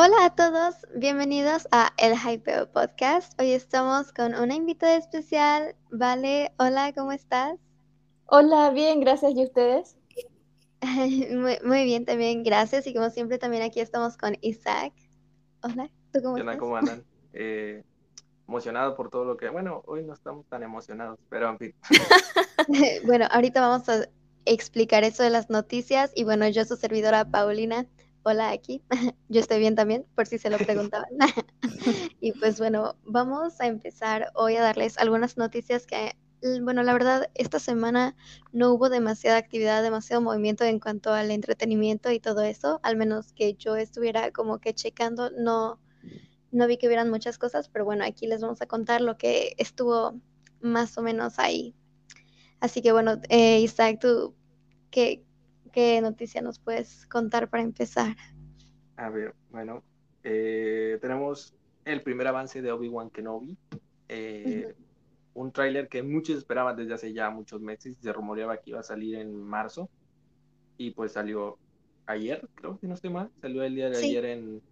Hola a todos, bienvenidos a El Hypeo Podcast. Hoy estamos con una invitada especial. Vale, hola, ¿cómo estás? Hola, bien, gracias. ¿Y ustedes? muy, muy, bien también, gracias. Y como siempre también aquí estamos con Isaac. Hola, ¿tú cómo estás? ¿Cómo andan? Eh, emocionado por todo lo que... Bueno, hoy no estamos tan emocionados, pero en fin. bueno, ahorita vamos a explicar eso de las noticias. Y bueno, yo, su servidora Paulina, hola aquí, yo estoy bien también, por si se lo preguntaban. y pues bueno, vamos a empezar hoy a darles algunas noticias que, bueno, la verdad, esta semana no hubo demasiada actividad, demasiado movimiento en cuanto al entretenimiento y todo eso, al menos que yo estuviera como que checando, no, no vi que hubieran muchas cosas, pero bueno, aquí les vamos a contar lo que estuvo más o menos ahí. Así que bueno, eh, Isaac, tú, ¿qué, ¿Qué noticia nos puedes contar para empezar? A ver, bueno, eh, tenemos el primer avance de Obi-Wan Kenobi. Eh, un tráiler que muchos esperaban desde hace ya muchos meses. Se rumoreaba que iba a salir en marzo. Y pues salió ayer, creo que no estoy mal. Salió el día de ayer en,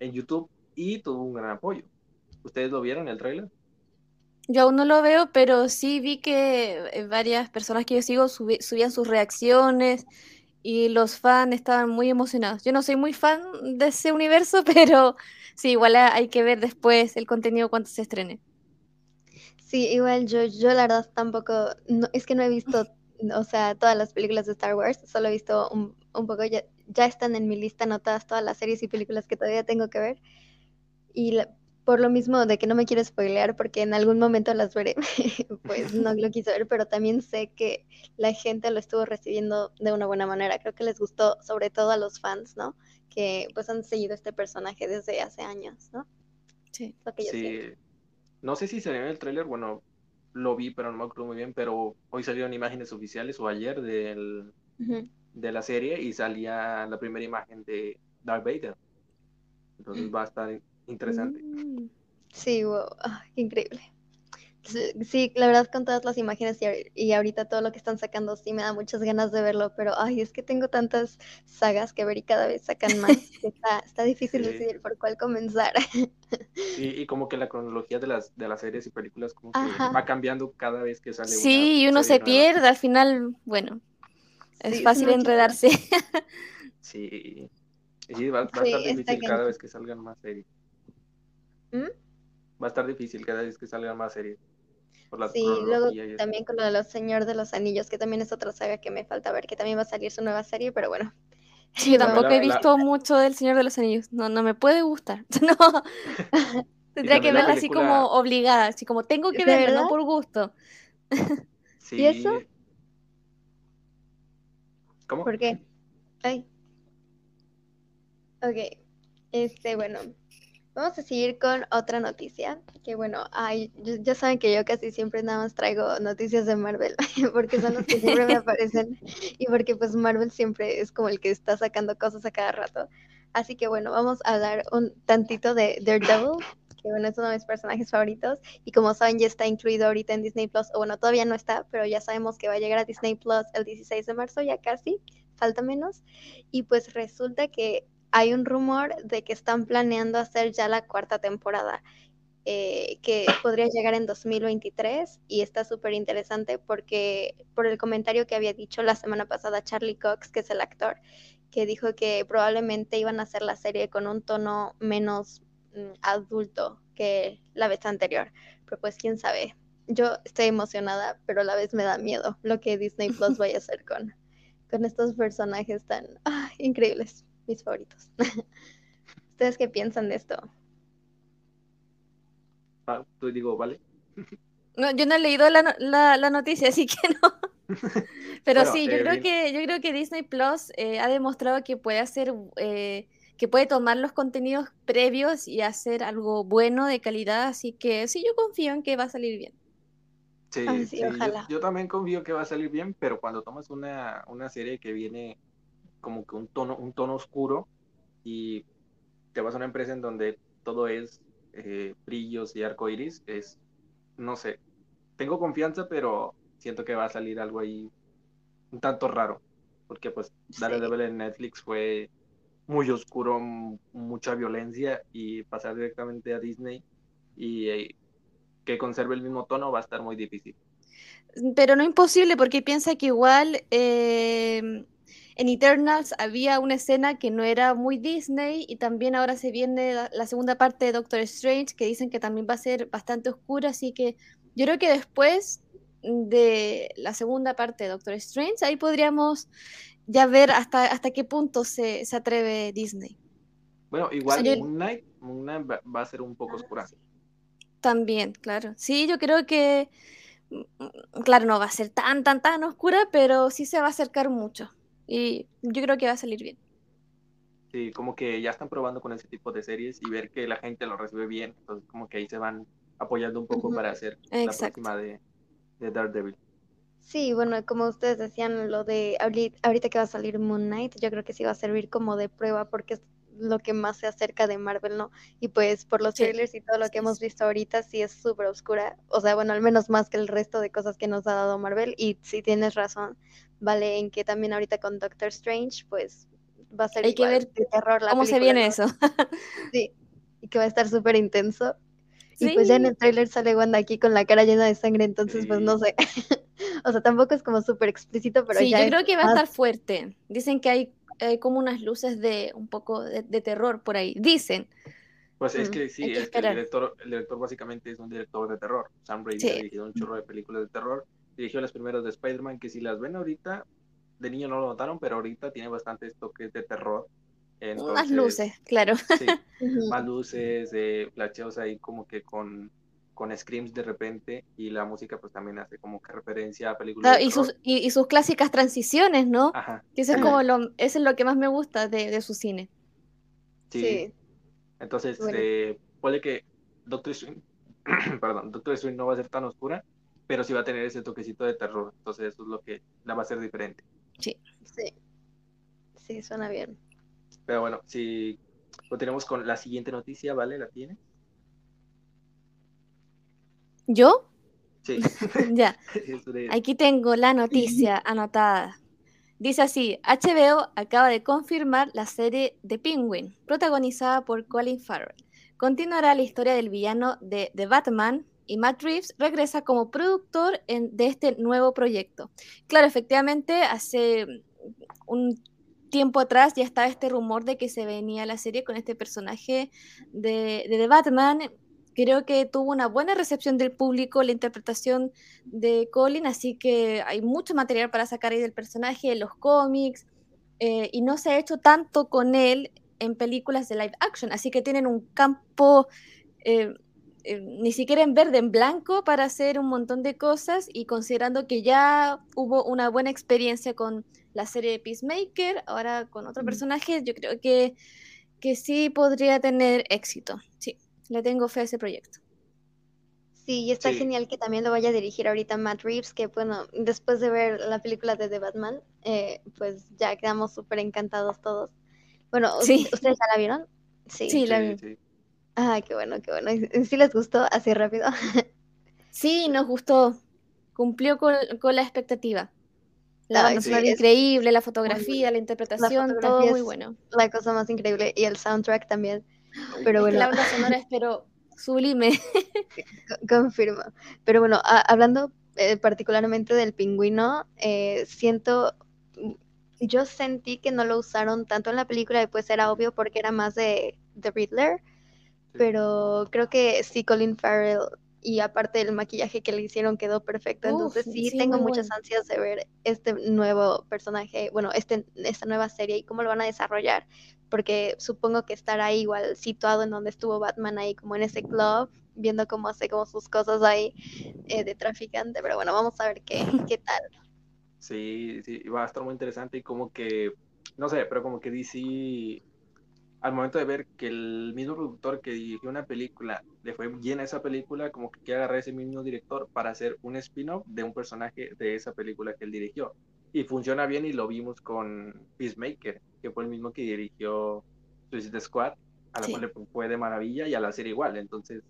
en YouTube y tuvo un gran apoyo. ¿Ustedes lo vieron el tráiler? Yo aún no lo veo, pero sí vi que eh, varias personas que yo sigo subían sus reacciones y los fans estaban muy emocionados. Yo no soy muy fan de ese universo, pero sí, igual hay que ver después el contenido cuando se estrene. Sí, igual yo, yo la verdad tampoco, no, es que no he visto, o sea, todas las películas de Star Wars, solo he visto un, un poco, ya, ya, están en mi lista anotadas todas las series y películas que todavía tengo que ver. Y la, por lo mismo de que no me quiero spoilear porque en algún momento las veré, pues no lo quise ver, pero también sé que la gente lo estuvo recibiendo de una buena manera. Creo que les gustó, sobre todo a los fans, ¿no? Que pues han seguido este personaje desde hace años, ¿no? Sí. sí. No sé si salió en el tráiler, bueno, lo vi, pero no me acuerdo muy bien, pero hoy salieron imágenes oficiales o ayer del, de la serie y salía la primera imagen de Darth Vader. Entonces va a estar interesante. Mm. Sí, wow, qué increíble. Sí, la verdad con todas las imágenes y, ahorita todo lo que están sacando sí me da muchas ganas de verlo, pero ay, es que tengo tantas sagas que ver y cada vez sacan más. está, está difícil decidir por cuál comenzar. y como que la cronología de las, de las series y películas como que va cambiando cada vez que sale. Sí, y uno se pierde, al final, bueno, es fácil enredarse. sí, sí, va, a estar difícil cada vez que salgan más series. ¿Mm? Va a estar difícil cada vez que salga más series. sí, luego también con lo de los Señor de los Anillos, que también es otra saga que me falta ver, que también va a salir su nueva serie, pero bueno. Sí, yo tampoco he visto mucho del Señor de los Anillos. No, no me puede gustar. No. Tendría que verla así como obligada, así como tengo que verla, no por gusto. ¿Y eso? ¿Cómo? ¿Por qué? Ay. Ok. Este, bueno, Vamos a seguir con otra noticia, que bueno, ay, ya saben que yo casi siempre nada más traigo noticias de Marvel, porque son las que siempre me aparecen y porque pues Marvel siempre es como el que está sacando cosas a cada rato. Así que bueno, vamos a hablar un tantito de Daredevil, que bueno, es uno de mis personajes favoritos y como saben ya está incluido ahorita en Disney Plus, o bueno, todavía no está, pero ya sabemos que va a llegar a Disney Plus el 16 de marzo, ya casi, falta menos. Y pues resulta que hay un rumor de que están planeando hacer ya la cuarta temporada, eh, que podría llegar en 2023 y está súper interesante porque por el comentario que había dicho la semana pasada Charlie Cox, que es el actor, que dijo que probablemente iban a hacer la serie con un tono menos mm, adulto que la vez anterior, pero pues quién sabe. Yo estoy emocionada, pero a la vez me da miedo lo que Disney Plus vaya a hacer con, con estos personajes tan ah, increíbles mis favoritos. ¿Ustedes qué piensan de esto? Ah, tú digo, ¿vale? No, yo no he leído la, la, noticia, así que no. Pero sí, yo eh, creo que yo creo que Disney Plus eh, ha demostrado que puede hacer, eh, que puede tomar los contenidos previos y hacer algo bueno de calidad, así que sí, yo confío en que va a salir bien. Sí, sí, ojalá. Yo, también confío que va a salir bien, pero cuando tomas una, una serie que viene como que un tono, un tono oscuro y te vas a una empresa en donde todo es eh, brillos y arco iris, es, no sé, tengo confianza, pero siento que va a salir algo ahí un tanto raro, porque pues Daredevil en Netflix fue muy oscuro, mucha violencia y pasar directamente a Disney y eh, que conserve el mismo tono va a estar muy difícil. Pero no imposible porque piensa que igual em, en Eternals había una escena que no era muy Disney y también ahora se viene la, segunda parte de Doctor Strange que dicen que también va a ser bastante oscura, así que yo creo que después de la segunda parte de Doctor Strange ahí podríamos ya ver hasta, hasta qué punto se, se atreve Disney. Bueno, igual Moon, Knight, va a ser un poco oscura. También, claro. Sí, yo creo que, mm, claro, no va a ser tan, tan, tan oscura, pero sí se va a acercar mucho. Y yo creo que va a salir bien. Sí, como que ya están probando con ese tipo de series y ver que la gente lo recibe bien. Entonces, como que ahí se van apoyando un poco para hacer la próxima de, de, Daredevil. Sí, bueno, como ustedes decían, lo de ahorita que va a salir Moon Knight, yo creo que sí va a servir como de prueba porque es lo que más se acerca de Marvel, ¿no? Y pues por los trailers y todo lo que hemos visto ahorita, sí es súper oscura. O sea, bueno, al menos más que el resto de cosas que nos ha dado Marvel. Y si tienes razón, vale, en que también ahorita con Doctor Strange, pues va a ser Hay que ver de terror la cómo se viene eso. sí, y que va a estar súper intenso. Y pues ya en el trailer sale Wanda aquí con la cara llena de sangre, entonces pues no sé. o sea, tampoco es como súper explícito, pero sí, yo creo que va a estar fuerte. Dicen que hay, como unas luces de un poco de, terror por ahí. Dicen. Pues es que sí, el, director, el director básicamente es un director de terror. Sam Raimi ha dirigido un chorro de películas de terror dirigió las primeras de Spider-Man, que si las ven ahorita, de niño no lo notaron, pero ahorita tiene bastantes toques de terror. más luces, claro. Sí, más luces, eh, flacheos ahí como que con, con screams de repente y la música pues también hace como que referencia a películas. y, sus, y, sus clásicas transiciones, ¿no? Ajá. Que eso es como lo, eso es lo que más me gusta de, de su cine. Sí. Entonces, eh, puede que Doctor Strange, perdón, Doctor Strange no va a ser tan oscura, pero sí va a tener ese toquecito de terror. Entonces eso es lo que la va a hacer diferente. Sí. Sí. Sí, suena bien. Pero bueno, si continuamos con la siguiente noticia, ¿vale? ¿La tienes? ¿Yo? Sí. ya. Aquí tengo la noticia anotada. Dice así, HBO acaba de confirmar la serie The Penguin, protagonizada por Colin Farrell. Continuará la historia del villano de The Batman, y Matt Reeves regresa como productor de este nuevo proyecto. Claro, efectivamente, hace un tiempo atrás ya estaba este rumor de que se venía la serie con este personaje de, de The Batman. Creo que tuvo una buena recepción del público la interpretación de Colin, así que hay mucho material para sacar ahí del personaje, los cómics, eh, y no se ha hecho tanto con él en películas de live action, así que tienen un campo eh, eh, ni siquiera en verde, en blanco para hacer un montón de cosas y considerando que ya hubo una buena experiencia con la serie de Peacemaker, ahora con otro personaje, yo creo que, que sí podría tener éxito. Sí, le tengo fe a ese proyecto. Sí, y está genial que también lo vaya a dirigir ahorita Matt Reeves, que bueno, después de ver la película de The Batman, eh, pues ya quedamos súper encantados todos. Bueno, ¿ustedes ya la vieron? Sí, sí la vi. Ah, qué bueno, qué bueno. ¿Sí les gustó así rápido? sí, nos gustó. Cumplió con, la expectativa. La banda sonora increíble, la fotografía, la interpretación, todo muy bueno. La cosa más increíble. Y el soundtrack también. Pero bueno. La banda sonora es pero sublime. Confirmo. Pero bueno, hablando eh, particularmente del pingüino, eh, siento yo sentí que no lo usaron tanto en la película y pues era obvio porque era más de, de Riddler pero creo que sí, Colin Farrell y aparte el maquillaje que le hicieron quedó perfecto. Entonces sí, tengo muchas ansias de ver este nuevo personaje, bueno, este, esta nueva serie y cómo lo van a desarrollar, porque supongo que estará igual situado en donde estuvo Batman ahí, como en ese club, viendo cómo hace como sus cosas ahí eh, de traficante, pero bueno, vamos a ver qué, qué tal. Sí, sí, va a estar muy interesante y como que, no sé, pero como que DC al momento de ver que el mismo productor que dirigió una película le fue bien a esa película, como que quiere agarrar ese mismo director para hacer un spin-off de un personaje de esa película que él dirigió. Y funciona bien y lo vimos con Peacemaker, que fue el mismo que dirigió Suicide Squad, a la cual le fue de maravilla y a la serie igual. Entonces,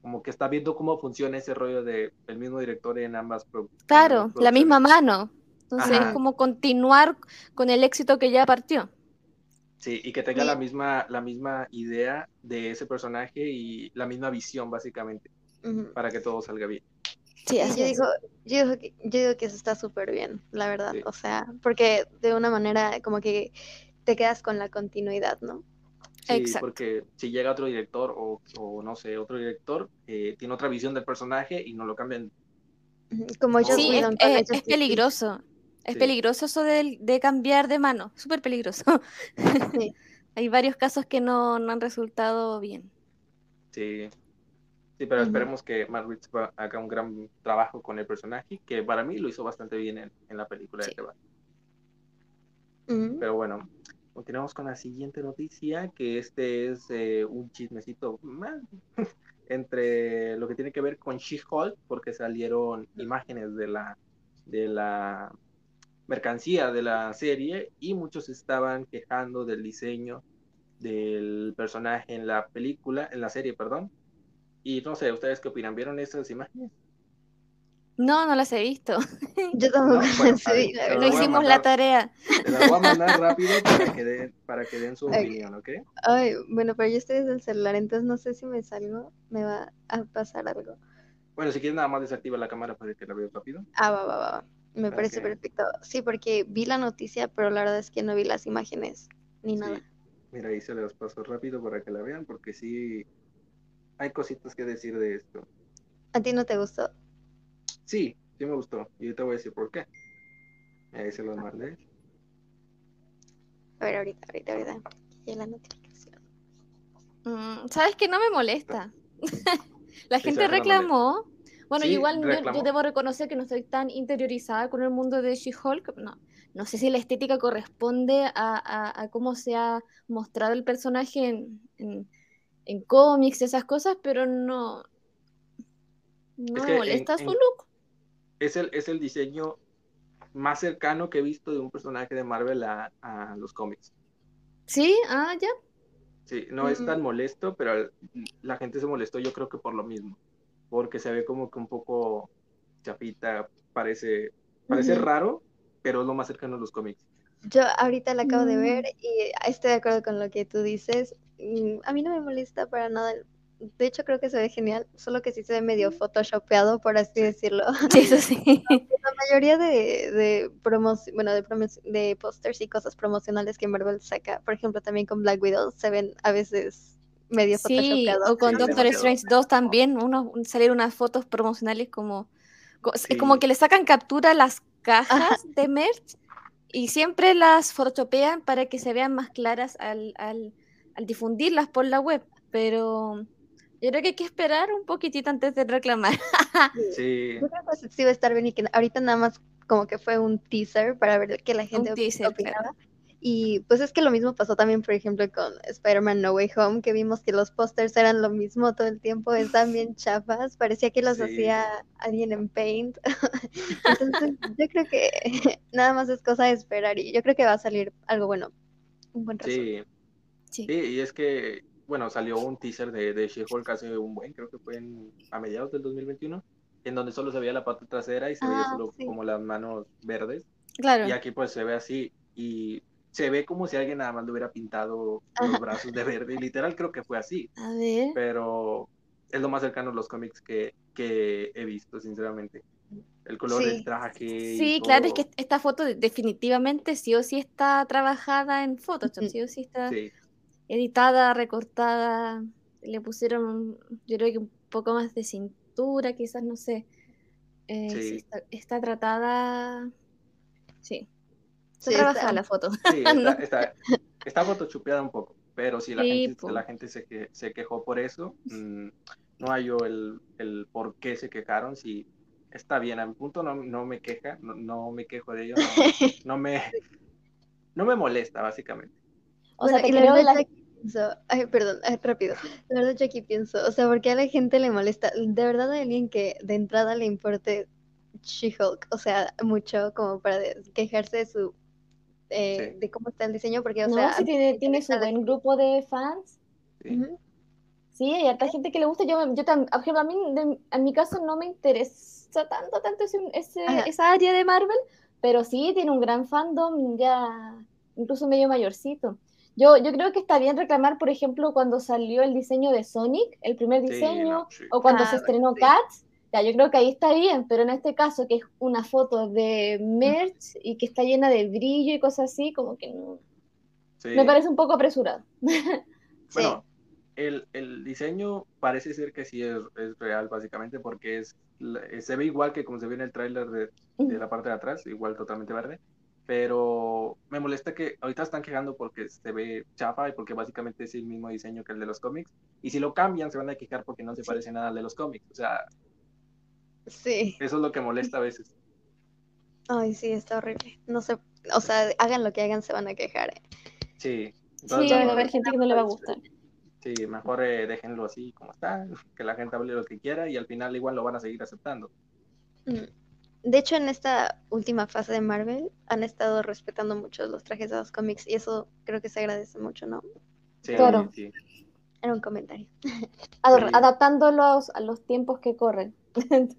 como que está viendo cómo funciona ese rollo de el mismo director en ambas producciones. Claro, la misma mano. Entonces, es como continuar con el éxito que ya partió. Sí, y que tenga la misma, la misma idea de ese personaje y la misma visión, básicamente, para que todo salga bien. Sí, yo, digo, yo, digo que, yo digo que eso está súper bien, la verdad. O sea, porque de una manera como que te quedas con la continuidad, ¿no? Sí, porque si llega otro director o, no sé, otro director, eh, tiene otra visión del personaje y no lo cambian. Como ellos sí, es, peligroso. Es peligroso eso de, cambiar de mano, súper peligroso. Hay varios casos que no, han resultado bien. Sí, sí, pero esperemos que Matt Reeves haga un gran trabajo con el personaje, que para mí lo hizo bastante bien en, la película de Pero bueno, continuamos con la siguiente noticia, que este es eh, un chismecito más entre lo que tiene que ver con She-Hulk, porque salieron imágenes de la, de la mercancía de la serie y muchos estaban quejando del diseño del personaje en la película, en la serie, perdón. Y no sé, ¿ustedes qué opinan? ¿Vieron esas imágenes? No, no las he visto. Yo tampoco las he visto. No hicimos la tarea. Te las voy a mandar rápido para que, den, para que den su opinión, ¿ok? Ay, bueno, pero yo estoy desde el celular, entonces no sé si me salgo, me va a pasar algo. Bueno, si quieres nada más desactiva la cámara para que la vea rápido. Ah, va, va, va. Me parece perfecto. Sí, porque vi la noticia, pero la verdad es que no vi las imágenes ni nada. Mira, ahí se las paso rápido para que la vean, porque sí hay cositas que decir de esto. ¿A ti no te gustó? Sí, sí me gustó. Y yo te voy a decir por qué. Ahí se los mandé. A ver, ahorita, ahorita, ahorita. Y la notificación. Mm, ¿Sabes que No me molesta. la gente reclamó bueno, igual yo, debo reconocer que no estoy tan interiorizada con el mundo de She-Hulk. No, no sé si la estética corresponde a, cómo se ha mostrado el personaje en, en, en cómics, esas cosas, pero no, no me molesta su look. Es el, es el diseño más cercano que he visto de un personaje de Marvel a, los cómics. Sí, ah, ya. Sí, no es tan molesto, pero la gente se molestó yo creo que por lo mismo porque se ve como que un poco chapita, parece, parece raro, pero es lo más cercano a los cómics. Yo ahorita la acabo de mm. ver y estoy de acuerdo con lo que tú dices. Mm, a mí no me molesta para nada. De hecho, creo que se ve genial, solo que sí se ve medio mm. photoshopeado, por así decirlo. Sí, eso sí. La mayoría de, de bueno, de, de pósters y cosas promocionales que Marvel saca, por ejemplo, también con Black Widow, se ven a veces medio sí, o con Doctor Strange 2 también, uno, salir unas fotos promocionales como, como que le sacan captura a las cajas de merch y siempre las photoshopean para que se vean más claras al, al, al, difundirlas por la web, pero yo creo que hay que esperar un poquitito antes de reclamar. sí. Yo creo que sí va a estar bien y que ahorita nada más como que fue un teaser para ver qué la gente opinaba. Y pues es que lo mismo pasó también, por ejemplo, con Spider-Man No Way Home, que vimos que los pósters eran lo mismo todo el tiempo, están bien chafas, parecía que los hacía alguien en Paint. Entonces, yo creo que nada más es cosa de esperar y yo creo que va a salir algo bueno, un buen sí. Sí. sí. y es que, bueno, salió un teaser de, de She-Hulk hace un buen, creo que fue en, a mediados del 2021, en donde solo se veía la parte trasera y se veía ah, solo como las manos verdes. Claro. Y aquí pues se ve así y se ve como si alguien nada más le hubiera pintado los brazos de verde. Literal creo que fue así. A ver. Pero es lo más cercano a los cómics que, que he visto, sinceramente. El color del traje. Sí, claro, es que esta foto definitivamente sí o sí está trabajada en Photoshop, sí o sí está editada, recortada. Le pusieron, yo creo que un poco más de cintura, quizás, no sé. Eh, sí. está, está tratada. Sí, se trabaja la foto. Sí, está, está, photoshopeada un poco, pero si la gente, la gente se, que, se quejó por eso, mm, no hay yo el, el, por qué se quejaron, si está bien, a mi punto no, no me queja, no, no, me quejo de ello, no, me, no me molesta, básicamente. O sea, te creo la... Pienso, ay, perdón, rápido. La verdad yo aquí pienso, o sea, ¿por qué a la gente le molesta? De verdad hay alguien que de entrada le importe She-Hulk, o sea, mucho como para quejarse de su eh, de cómo está el diseño, porque, o no, sea... tiene, tiene su buen grupo de fans. Sí. hay harta gente que le gusta. Yo, yo a mí, en mi caso, no me interesa tanto, tanto ese, esa área de Marvel, pero sí tiene un gran fandom, ya incluso medio mayorcito. Yo, yo creo que está bien reclamar, por ejemplo, cuando salió el diseño de Sonic, el primer diseño, o cuando se estrenó Cats, ya, yo creo que ahí está bien, pero en este caso, que es una foto de merch y que está llena de brillo y cosas así, como que no. Me parece un poco apresurado. Bueno, el, el, diseño parece ser que sí es, es, real, básicamente, porque es se ve igual que como se ve en el tráiler de, de, la parte de atrás, igual totalmente verde. Pero me molesta que ahorita están quejando porque se ve chafa y porque básicamente es el mismo diseño que el de los cómics. Y si lo cambian, se van a quejar porque no se parece nada al de los cómics. O sea, Sí. Eso es lo que molesta a veces. Ay, sí, está horrible. No sé, o sea, hagan lo que hagan, se van a quejar. ¿eh? Sí. sí, va a haber gente que no le va a gustar. Sí, mejor eh, déjenlo así como está, que la gente hable lo que quiera y al final igual lo van a seguir aceptando. Mm. De hecho, en esta última fase de Marvel han estado respetando mucho los trajes de los cómics y eso creo que se agradece mucho, ¿no? Sí, claro. sí. Era un comentario. Adaptándolos a los tiempos que corren.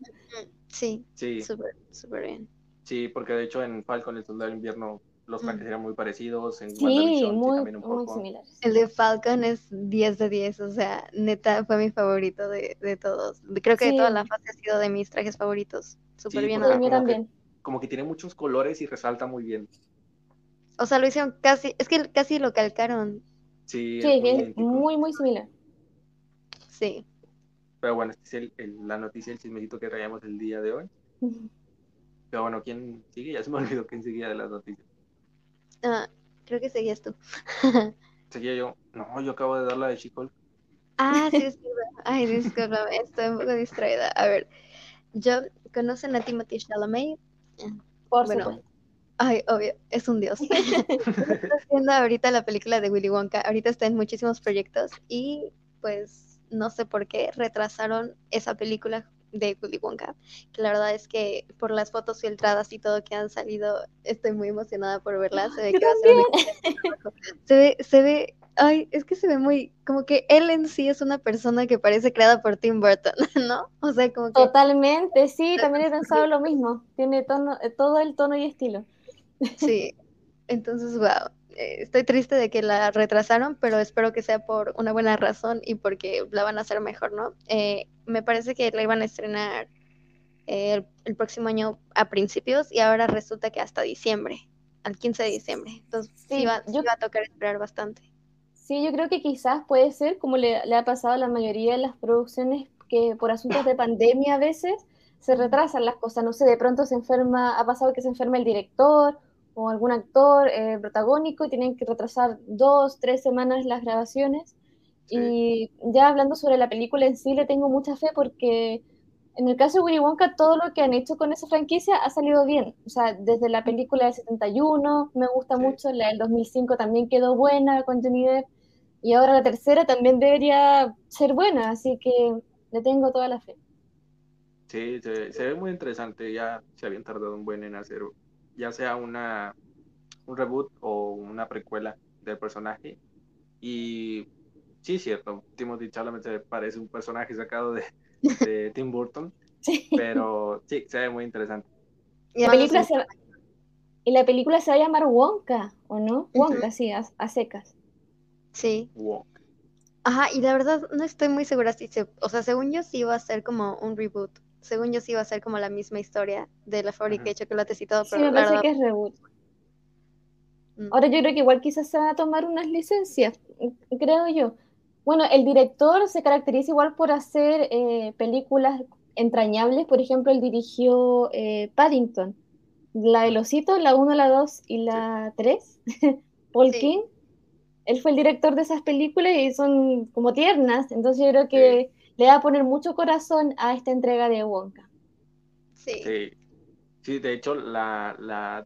Sí, sí. Súper, súper bien. Sí, porque de hecho en Falcon el Soldado de Invierno los trajes eran muy parecidos, en sí, muy, también un poco. similares. El de Falcon es 10 de 10, o sea, neta fue mi favorito de, de todos. Creo que de toda la fase ha sido de mis trajes favoritos. Súper bien. Como también. Que, como que tiene muchos colores y resalta muy bien. O sea, lo hicieron casi, es que casi lo calcaron. Sí, sí es muy, muy similar. Sí. Pero bueno, este es el, la noticia, el chismecito que traíamos el día de hoy. Pero bueno, ¿quién sigue? Ya se me olvidó quién seguía de las noticias. Ah, creo que seguías tú. Seguía yo. No, yo acabo de dar la de Chicol. Ah, sí, es Ay, discúlpame, estoy un poco distraída. A ver, yo, ¿conocen a Timothy Chalamet? Por bueno, Ay, obvio, es un dios. está haciendo ahorita la película de Willy Wonka. Ahorita está en muchísimos proyectos y pues no sé por qué retrasaron esa película de Willy Wonka, que la verdad es que por las fotos filtradas y todo que han salido, estoy muy emocionada por verla, se ve que va a ser se ve, se ve, ay, es que se ve muy, como que él en sí es una persona que parece creada por Tim Burton, ¿no? O sea, como que... Totalmente, sí, también he pensado lo mismo, tiene tono, todo el tono y estilo. Sí, entonces, wow, eh, estoy triste de que la retrasaron, pero espero que sea por una buena razón y porque la van a hacer mejor, ¿no? Eh, me parece que la iban a estrenar eh, el, próximo año a principios y ahora resulta que hasta diciembre, al 15 de diciembre. Entonces sí, va, a tocar esperar bastante. Sí, yo creo que quizás puede ser, como le, le ha pasado a la mayoría de las producciones, que por asuntos de pandemia a veces se retrasan las cosas, no sé, de pronto se enferma, ha pasado que se enferma el director o algún actor eh, protagónico y tienen que retrasar dos, tres semanas las grabaciones. Y ya hablando sobre la película en sí, le tengo mucha fe porque en el caso de Willy Wonka, todo lo que han hecho con esa franquicia ha salido bien. O sea, desde la película del 71 me gusta mucho, la del 2005 también quedó buena con Johnny Depp, y ahora la tercera también debería ser buena, así que le tengo toda la fe. Sí, se, se ve muy interesante, ya se habían tardado un buen en hacer ya sea una, un reboot o una precuela del personaje. Y sí, cierto, Timothy Chalamet parece un personaje sacado de, Tim Burton, pero sí, se ve muy interesante. Y la, película se, y la película se va a llamar Wonka, ¿o no? Wonka, sí, a, secas. Sí. Wonka. Ajá, y la verdad no estoy muy segura si se, o sea, según yo sí va a ser como un reboot según yo sí iba a ser como la misma historia de la fábrica de chocolates y todo. Pero sí, me parece que es reboot. Mm. Ahora yo creo que igual quizás se van a tomar unas licencias, creo yo. Bueno, el director se caracteriza igual por hacer eh, películas entrañables. Por ejemplo, él dirigió eh, Paddington, la de osito, la 1, la 2 y la 3. Paul King. Él fue el director de esas películas y son como tiernas. Entonces yo creo que le va a poner mucho corazón a esta entrega de Wonka. Sí. Sí, de hecho, la,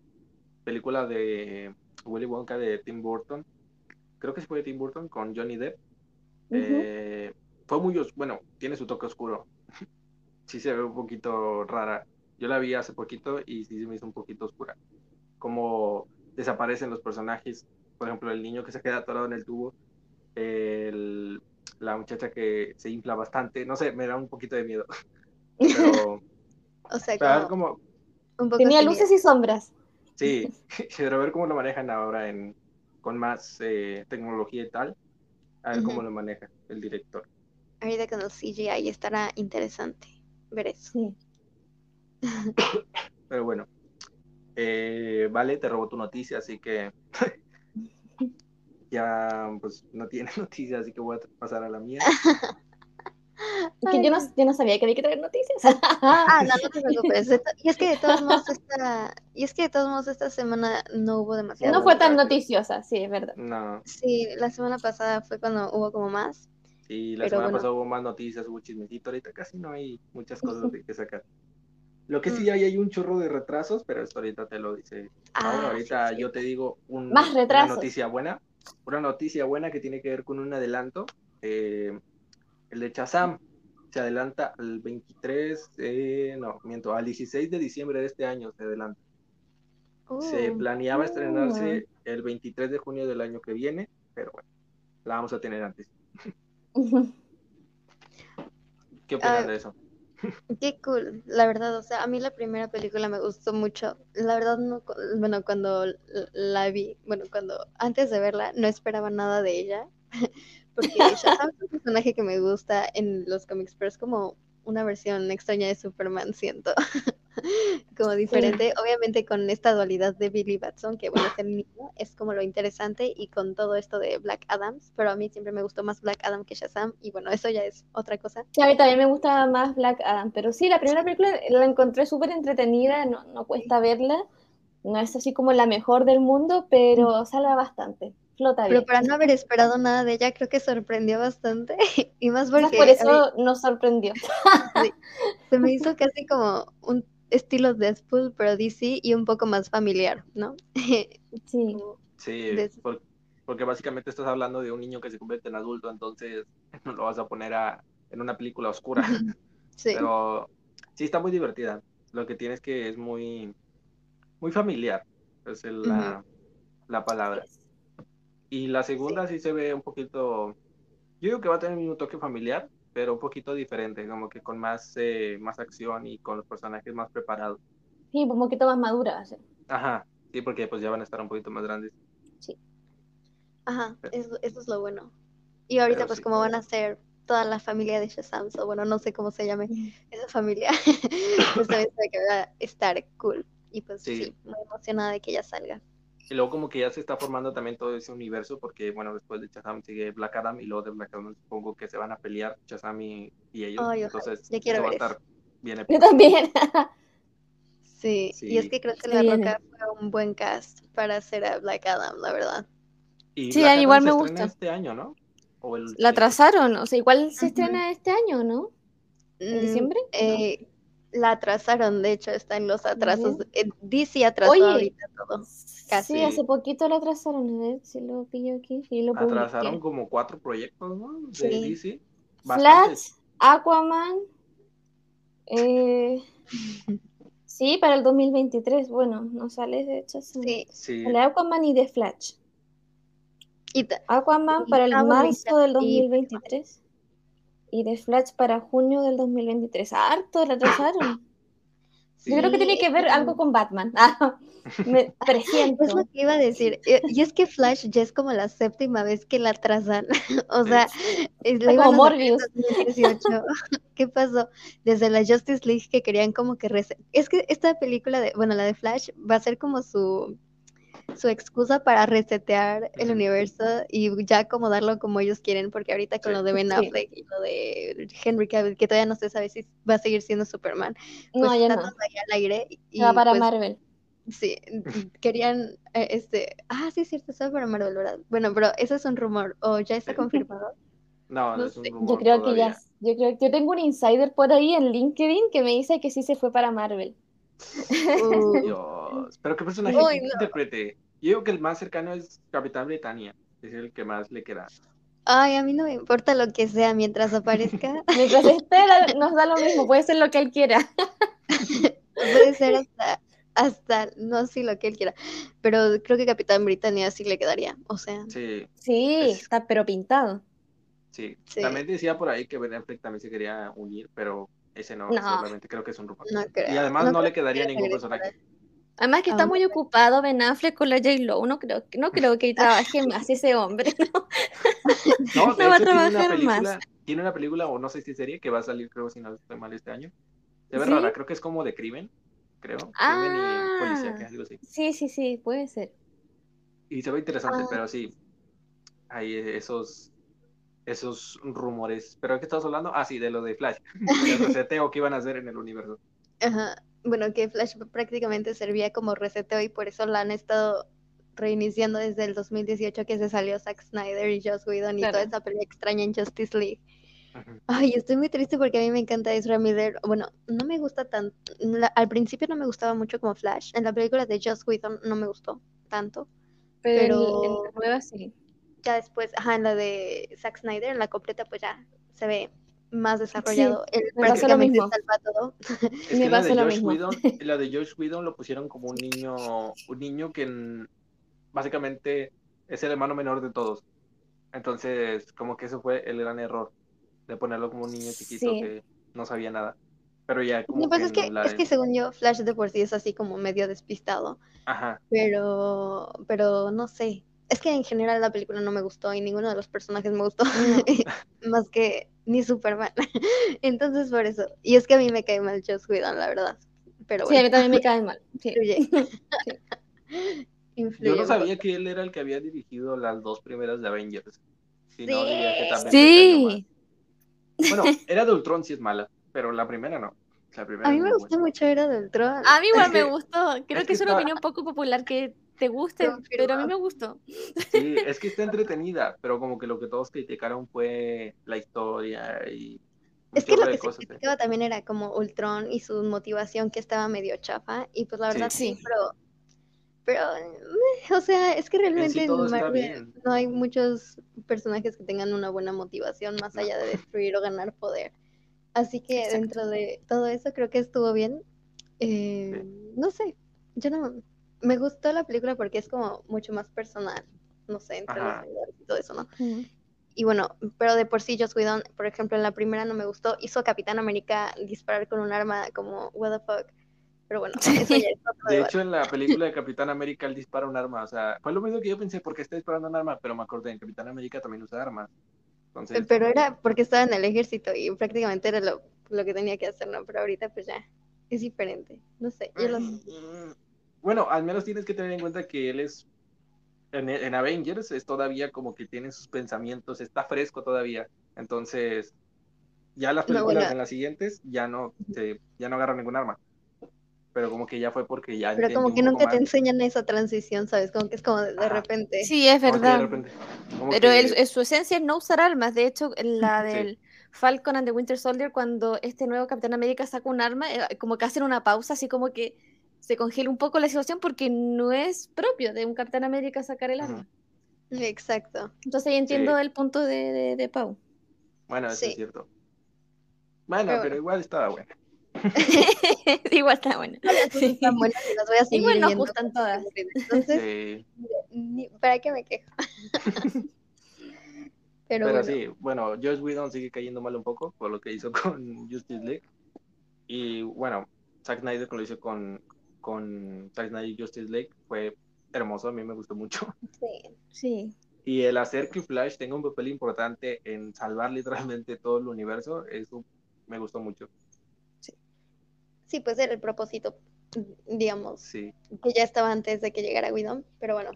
película de Willy Wonka de Tim Burton, creo que fue de Tim Burton con Johnny Depp, eh, fue muy, bueno, tiene su toque oscuro. sí se ve un poquito rara. Yo la vi hace poquito y sí se me hizo un poquito oscura. Como desaparecen los personajes, por ejemplo, el niño que se queda atorado en el tubo, el la muchacha que se infla bastante, no sé, me da un poquito de miedo. Pero, o sea, como, Tenía luces y sombras. Sí, pero a ver cómo lo manejan ahora en con más eh, tecnología y tal. A ver cómo lo maneja el director. Ahorita con el CGI estará interesante ver eso. Pero bueno, eh, vale, te robó tu noticia, así que ya pues no tiene noticia, así que voy a pasar a la mía. que yo no, yo no, sabía que había que traer noticias. ah, no, no te preocupes. Y es que de todos modos esta, y es que de todos modos esta semana no hubo demasiado. No fue tan noticiosa, sí, es verdad. No. Sí, la semana pasada fue cuando hubo como más. Sí, la semana pasada hubo más noticias, hubo chismecito, ahorita casi no hay muchas cosas de que sacar. Lo que sí mm. hay, hay un chorro de retrasos, pero esto ahorita te lo dice. Ah, ahorita yo te digo un, Más una noticia buena. Una noticia buena que tiene que ver con un adelanto. Eh, el de Chazam se adelanta al 23, eh, no, miento, al 16 de diciembre de este año se adelanta. se oh, planeaba estrenarse el 23 de junio del año que viene, pero bueno, la vamos a tener antes. ¿Qué opinas ah, de eso? Qué cool, la verdad, o sea, a mí la primera película me gustó mucho. La verdad, no, bueno, cuando la vi, bueno, cuando antes de verla no esperaba nada de ella, porque Shazam es un personaje que me gusta en los cómics, pero es como una versión extraña de Superman, siento. como diferente, obviamente con esta dualidad de Billy Batson, que bueno, es el mismo, es como lo interesante, y con todo esto de Black Adams, pero a mí siempre me gustó más Black Adam que Shazam, y bueno, eso ya es otra cosa. Sí, a mí también me gusta más Black Adam, pero sí, la primera película la encontré súper entretenida, no, no cuesta verla, no es así como la mejor del mundo, pero salva bastante. Flota Pero para no haber esperado nada de ella, creo que sorprendió bastante. y más porque. por eso nos sorprendió. se me hizo casi como un estilo Deadpool, pero DC y un poco más familiar, ¿no? sí. Sí, porque, básicamente estás hablando de un niño que se convierte en adulto, entonces no lo vas a poner a, en una película oscura. sí. Pero sí está muy divertida. Lo que tienes que es muy, muy familiar, es la, la palabra. Y la segunda sí. se ve un poquito, yo digo que va a tener mismo toque familiar, pero un poquito diferente, como que con más, eh, más acción y con los personajes más preparados. Sí, un poquito más madura. Ajá, sí, porque pues ya van a estar un poquito más grandes. Sí. Ajá, eso, es lo bueno. Y ahorita pues como van a ser toda la familia de Shazam, o bueno, no sé cómo se llame esa familia, pues que va a estar cool. Y pues sí, muy emocionada de que ya salga. Y luego como que ya se está formando también todo ese universo, porque bueno, después de Shazam sigue Black Adam y luego de Black Adam supongo que se van a pelear Shazam y, ellos. Entonces, ya quiero va a estar bien Yo también. sí, y es que creo que La Roca fue un buen cast para hacer a Black Adam, la verdad. Y sí, igual me gusta. este año, ¿no? la atrasaron, o sea, igual se estrena este año, ¿no? ¿En mm, diciembre? Eh, la atrasaron, de hecho, está en los atrasos. Eh, DC atrasó ahorita todo. Sí, hace poquito lo atrasaron, a ver si lo pillo aquí. lo atrasaron como cuatro proyectos, ¿no? De DC. Flash, Aquaman. Eh, sí, para el 2023. Bueno, no sale de hecho. Sí. sí. Aquaman y The Flash. Aquaman para el marzo del 2023 y The Flash para junio del 2023. Harto, la atrasaron. Yo creo que tiene que ver algo con Batman. me presiento. Es lo que iba a decir. Eh, y es que Flash ya es como la séptima vez que la atrasan. o sea, es como Morbius. ¿Qué pasó? Desde la Justice League que querían como que... Es que esta película, de, bueno, la de Flash, va a ser como su su excusa para resetear el universo y ya acomodarlo como ellos quieren, porque ahorita con lo de Ben Affleck y lo de Henry Cavill, que todavía no se sabe si va a seguir siendo Superman, pues no, ya no. al aire. Y, va para pues, Marvel. Sí, querían, eh, este, ah, sí es cierto, está para Marvel, ¿verdad? Bueno, pero eso es un rumor, o ya está confirmado. No, no, es un rumor Yo creo que ya, yo creo yo tengo un insider por ahí en LinkedIn que me dice que sí se fue para Marvel. Uh. Dios, pero qué personaje Uy, interprete. Yo digo que el más cercano es Capitán Britannia, es el que más le queda. Ay, a mí no me importa lo que sea mientras aparezca. mientras espera, nos da lo mismo, puede ser lo que él quiera. puede ser hasta, hasta, no sí lo que él quiera, pero creo que Capitán Britannia sí le quedaría, o sea. Sí. Sí, está pero pintado. Sí. también decía por ahí que Ben Affleck también se quería unir, pero ese no, solamente creo que es un rumor. y además no, le quedaría ningún personaje. Además que está muy ocupado Ben Affleck con la J-Lo, no creo, no creo que trabaje más ese hombre, ¿no? no, va a trabajar más. Tiene una película, o no sé si serie, que va a salir, creo, si no estoy mal, este año. Se ve rara, creo que es como de crimen, creo. crimen y policía, que algo así. Sí, sí, sí, puede ser. Y se ve interesante, ah. pero sí, hay esos esos rumores. ¿Pero de qué estás hablando? Ah, sí, de lo de Flash. el reseteo que iban a hacer en el universo. Ajá. Bueno, que Flash prácticamente servía como reseteo y por eso la han estado reiniciando desde el 2018 que se salió Zack Snyder y Joss Whedon y toda esa pelea extraña en Justice League. Ay, estoy muy triste porque a mí me encanta Ezra Miller. Bueno, no me gusta tanto. al principio no me gustaba mucho como Flash. En la película de Joss Whedon no me gustó tanto. Pero, en la nueva sí ya después, ajá, en la de Zack Snyder, en la completa, pues ya se ve más desarrollado. Sí, me pasa lo mismo. todo. Es me pasa lo mismo. Whedon, la de Josh Whedon lo pusieron como un niño, un niño que básicamente es el hermano menor de todos. Entonces, como que eso fue el gran error de ponerlo como un niño chiquito que no sabía nada. Pero ya como Lo que pasa es que, es que según yo, Flash de por sí es así como medio despistado. Ajá. Pero, pero no sé. Es que en general la película no me gustó y ninguno de los personajes me gustó, más que ni Superman. Entonces por eso. Y es que a mí me cae mal Joss Whedon, la verdad. Pero Sí, a mí también me cae mal. Yo no sabía que él era el que había dirigido las dos primeras de Avengers. sí. sí. Bueno, era de Ultron sí es mala, pero la primera no. La primera a mí me gustó mucho Era de Ultron. A mí igual me gustó. Creo que, es una opinión poco popular que te guste, pero a mí me gustó. Sí, es que está entretenida, pero como que lo que todos criticaron fue la historia y... Es que lo que se criticaba también era como Ultron y su motivación que estaba medio chafa, y pues la verdad sí, pero... Pero, o sea, es que realmente no hay muchos personajes que tengan una buena motivación más allá de destruir o ganar poder. Así que dentro de todo eso creo que estuvo bien. Eh, no sé, yo no, me gustó la película porque es como mucho más personal, no sé, entre los y todo eso, ¿no? Y bueno, pero de por sí Joss Whedon, por ejemplo, en la primera no me gustó, hizo a Capitán América disparar con un arma como, what the fuck. Pero bueno, eso ya es otro De hecho, en la película de Capitán América él dispara un arma, o sea, fue lo mismo que yo pensé, porque está disparando un arma? Pero me acordé, en Capitán América también usa armas. Entonces... Pero era porque estaba en el ejército y prácticamente era lo, lo que tenía que hacer, ¿no? Pero ahorita pues ya es diferente, no sé, yo lo sé. Bueno, al menos tienes que tener en cuenta que él es en, Avengers es todavía como que tiene sus pensamientos, está fresco todavía. Entonces, ya las películas en las siguientes ya no se, ya no agarran ningún arma. Pero como que ya fue porque ya. Pero como que nunca te enseñan esa transición, ¿sabes? Como que es como de, repente. Sí, es verdad. Pero su esencia es no usar armas. De hecho, la del Falcon and the Winter Soldier, cuando este nuevo Capitán América saca un arma, eh, como que hacen una pausa, así como que se congela un poco la situación porque no es propio de un Capitán América sacar el arma. Exacto. Entonces ahí entiendo el punto de, de, Pau. Bueno, eso es cierto. Bueno, pero, igual estaba bueno. igual está bueno. Sí. Están buenas y las voy a seguir Igual nos gustan todas. Entonces, ¿para qué me quejo? pero, pero sí, bueno, Josh Whedon sigue cayendo mal un poco por lo que hizo con Justice League. Y bueno, Zack Snyder lo hizo con, con Zack Snyder y Justice League fue hermoso, a mí me gustó mucho. Sí, sí. Y el hacer que Flash tenga un papel importante en salvar literalmente todo el universo, eso me gustó mucho. Sí, pues era el propósito, digamos, sí. que ya estaba antes de que llegara Widom, pero bueno.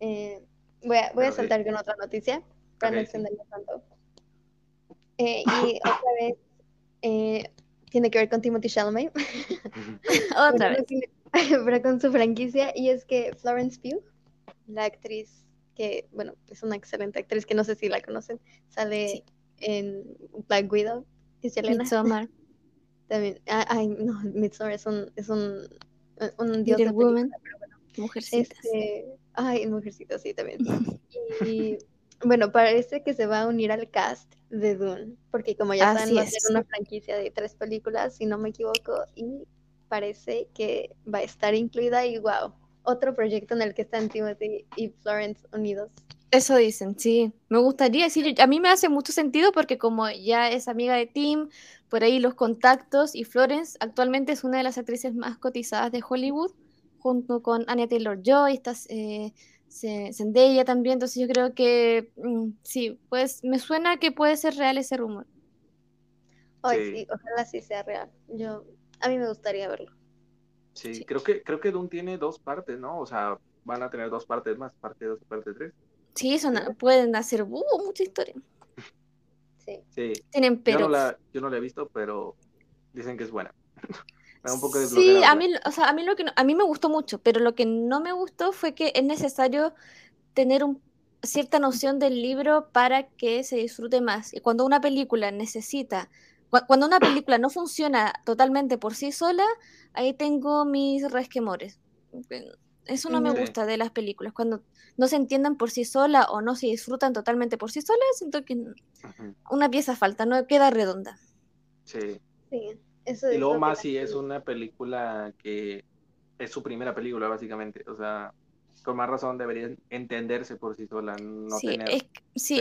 Eh, voy a, voy a saltar con otra noticia para no extenderme tanto. Eh, y otra vez, eh, tiene que ver con Timothy Chalamet. Otra vez. Pero con su franquicia, y es que Florence Pugh, la actriz que, bueno, es una excelente actriz que no sé si la conocen, sale en Black Widow, es Yelena. Midsommar. También, ay, no, Midsommar es un, es un, un dios de Woman. pero bueno. Mujercitas. Este, ay, Mujercitas, sí, también. y bueno, parece que se va a unir al cast de Dune, porque como ya saben, va a ser una franquicia de tres películas, si no me equivoco, y parece que va a estar incluida y wow, otro proyecto en el que están Timothy y Florence unidos. Eso dicen, sí. Me gustaría decir, a mí me hace mucho sentido porque como ya es amiga de Tim, por ahí los contactos y Florence actualmente es una de las actrices más cotizadas de Hollywood, junto con Anya Taylor-Joy, está eh, Zendaya también, entonces yo creo que mm, sí, pues me suena que puede ser real ese rumor. Ay, sí. ojalá sí sea real. Yo, a mí me gustaría verlo. Sí, creo que creo que Dune tiene dos partes, ¿no? O sea, van a tener dos partes más, parte 2 y parte 3. Sí, son, pueden hacer uh, mucha historia. Sí. Tienen pero. Yo no, la, yo no la he visto, pero dicen que es buena. un poco de sí, a mí, o sea, a mí lo que a mí me gustó mucho, pero lo que no me gustó fue que es necesario tener un, cierta noción del libro para que se disfrute más. Y cuando una película necesita, cuando una película no funciona totalmente por sí sola, ahí tengo mis resquemores. Eso no me gusta de las películas. Cuando no se entiendan por sí sola o no se disfrutan totalmente por sí sola, siento que una pieza falta, no queda redonda. Sí. Sí, eso Y luego más si es una película que es su primera película, básicamente. O sea, con más razón debería entenderse por sí sola, no sí, tener es, sí,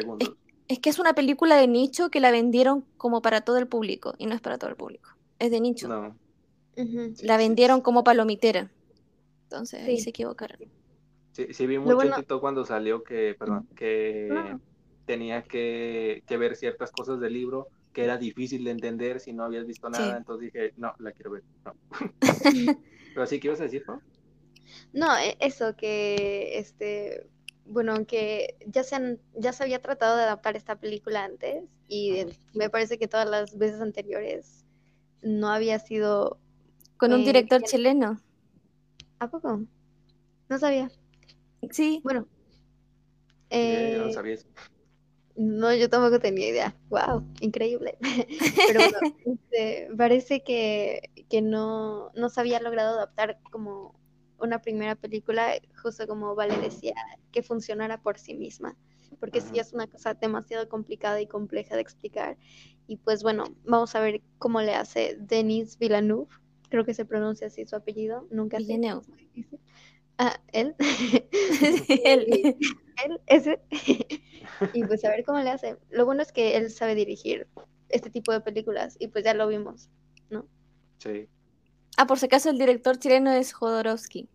es, que es una película de nicho que la vendieron como para todo el público y no es para todo el público. Es de nicho. No. La vendieron como palomitera. Entonces ahí se equivocaron. Sí, sí vi mucho TikTok cuando salió que, perdón, que tenía que, ver ciertas cosas del libro que era difícil de entender si no habías visto nada, entonces dije, no, la quiero ver. No. Pero sí, ¿qué ibas a decir, no? No, e, eso que, este, bueno, que ya se, han, ya se había tratado de adaptar esta película antes y me parece que todas las veces anteriores no había sido... Con un eh, director chileno. ¿A poco? No sabía. Sí. Bueno. Eh, no sabías. No, yo tampoco tenía idea. Wow, increíble. Pero bueno, este, parece que, que no, no se había logrado adaptar como una primera película, justo como Vale decía, que funcionara por sí misma, porque sí es una cosa demasiado complicada y compleja de explicar. Y pues bueno, vamos a ver cómo le hace Denis Villeneuve, creo que se pronuncia así su apellido, nunca sé. Ah, él. él. él, ese. y pues a ver cómo le hace. Lo bueno es que él sabe dirigir este tipo de películas y pues ya lo vimos, ¿no? Sí. Ah, por si acaso el director chileno es Jodorowsky,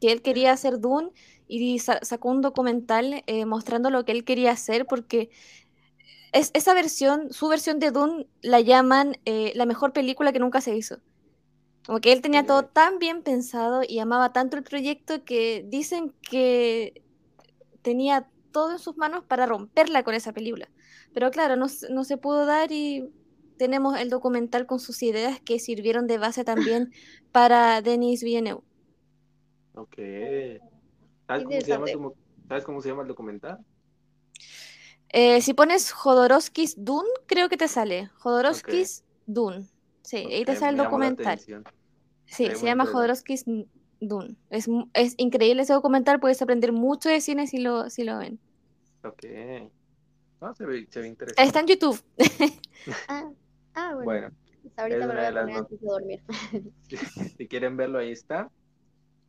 que él quería hacer Dune y sacó un documental eh, mostrando lo que él quería hacer porque es, esa versión, su versión de Dune la llaman eh, la mejor película que nunca se hizo. Como que él tenía todo tan bien pensado y amaba tanto el proyecto que dicen que tenía todo en sus manos para romperla con esa película. Pero claro, no, no se pudo dar y tenemos el documental con sus ideas que sirvieron de base también para Denis Villeneuve. Ok. ¿Sabes cómo, se llama, ¿Sabes cómo se llama el documental? Eh, si pones Jodorowsky's Dune, creo que te sale. Jodorowsky's Dune. Sí, ahí te sale el documental. Sí, se llama Jodorowsky's Dune. Es, es, increíble ese documental, puedes aprender mucho de cine si lo, si lo ven. Ok. Ah, se, ve, se ve interesante. Está en YouTube. ah, ah, bueno. bueno pues ahorita me lo voy a poner antes de dormir. si, quieren verlo, ahí está.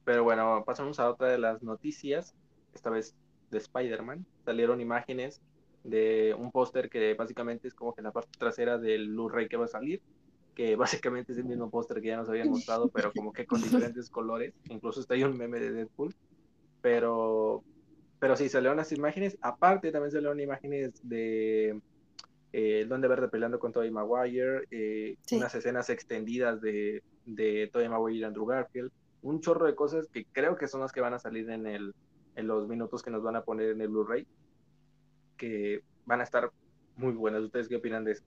Pero bueno, pasamos a otra de las noticias, esta vez de Spider-Man. Salieron imágenes de un póster que básicamente es como que la parte trasera del Blu-ray que va a salir que básicamente es el mismo póster que ya nos habían mostrado, pero como que con diferentes colores. Incluso está ahí un meme de Deadpool. Pero, pero sí, salieron las imágenes. Aparte, también salieron imágenes de eh, el Duende Verde peleando con Tobey Maguire, eh, unas escenas extendidas de, de Tobey Maguire y Andrew Garfield, un chorro de cosas que creo que son las que van a salir en, el, en los minutos que nos van a poner en el Blu-ray, que van a estar muy buenas. ¿Ustedes qué opinan de eso?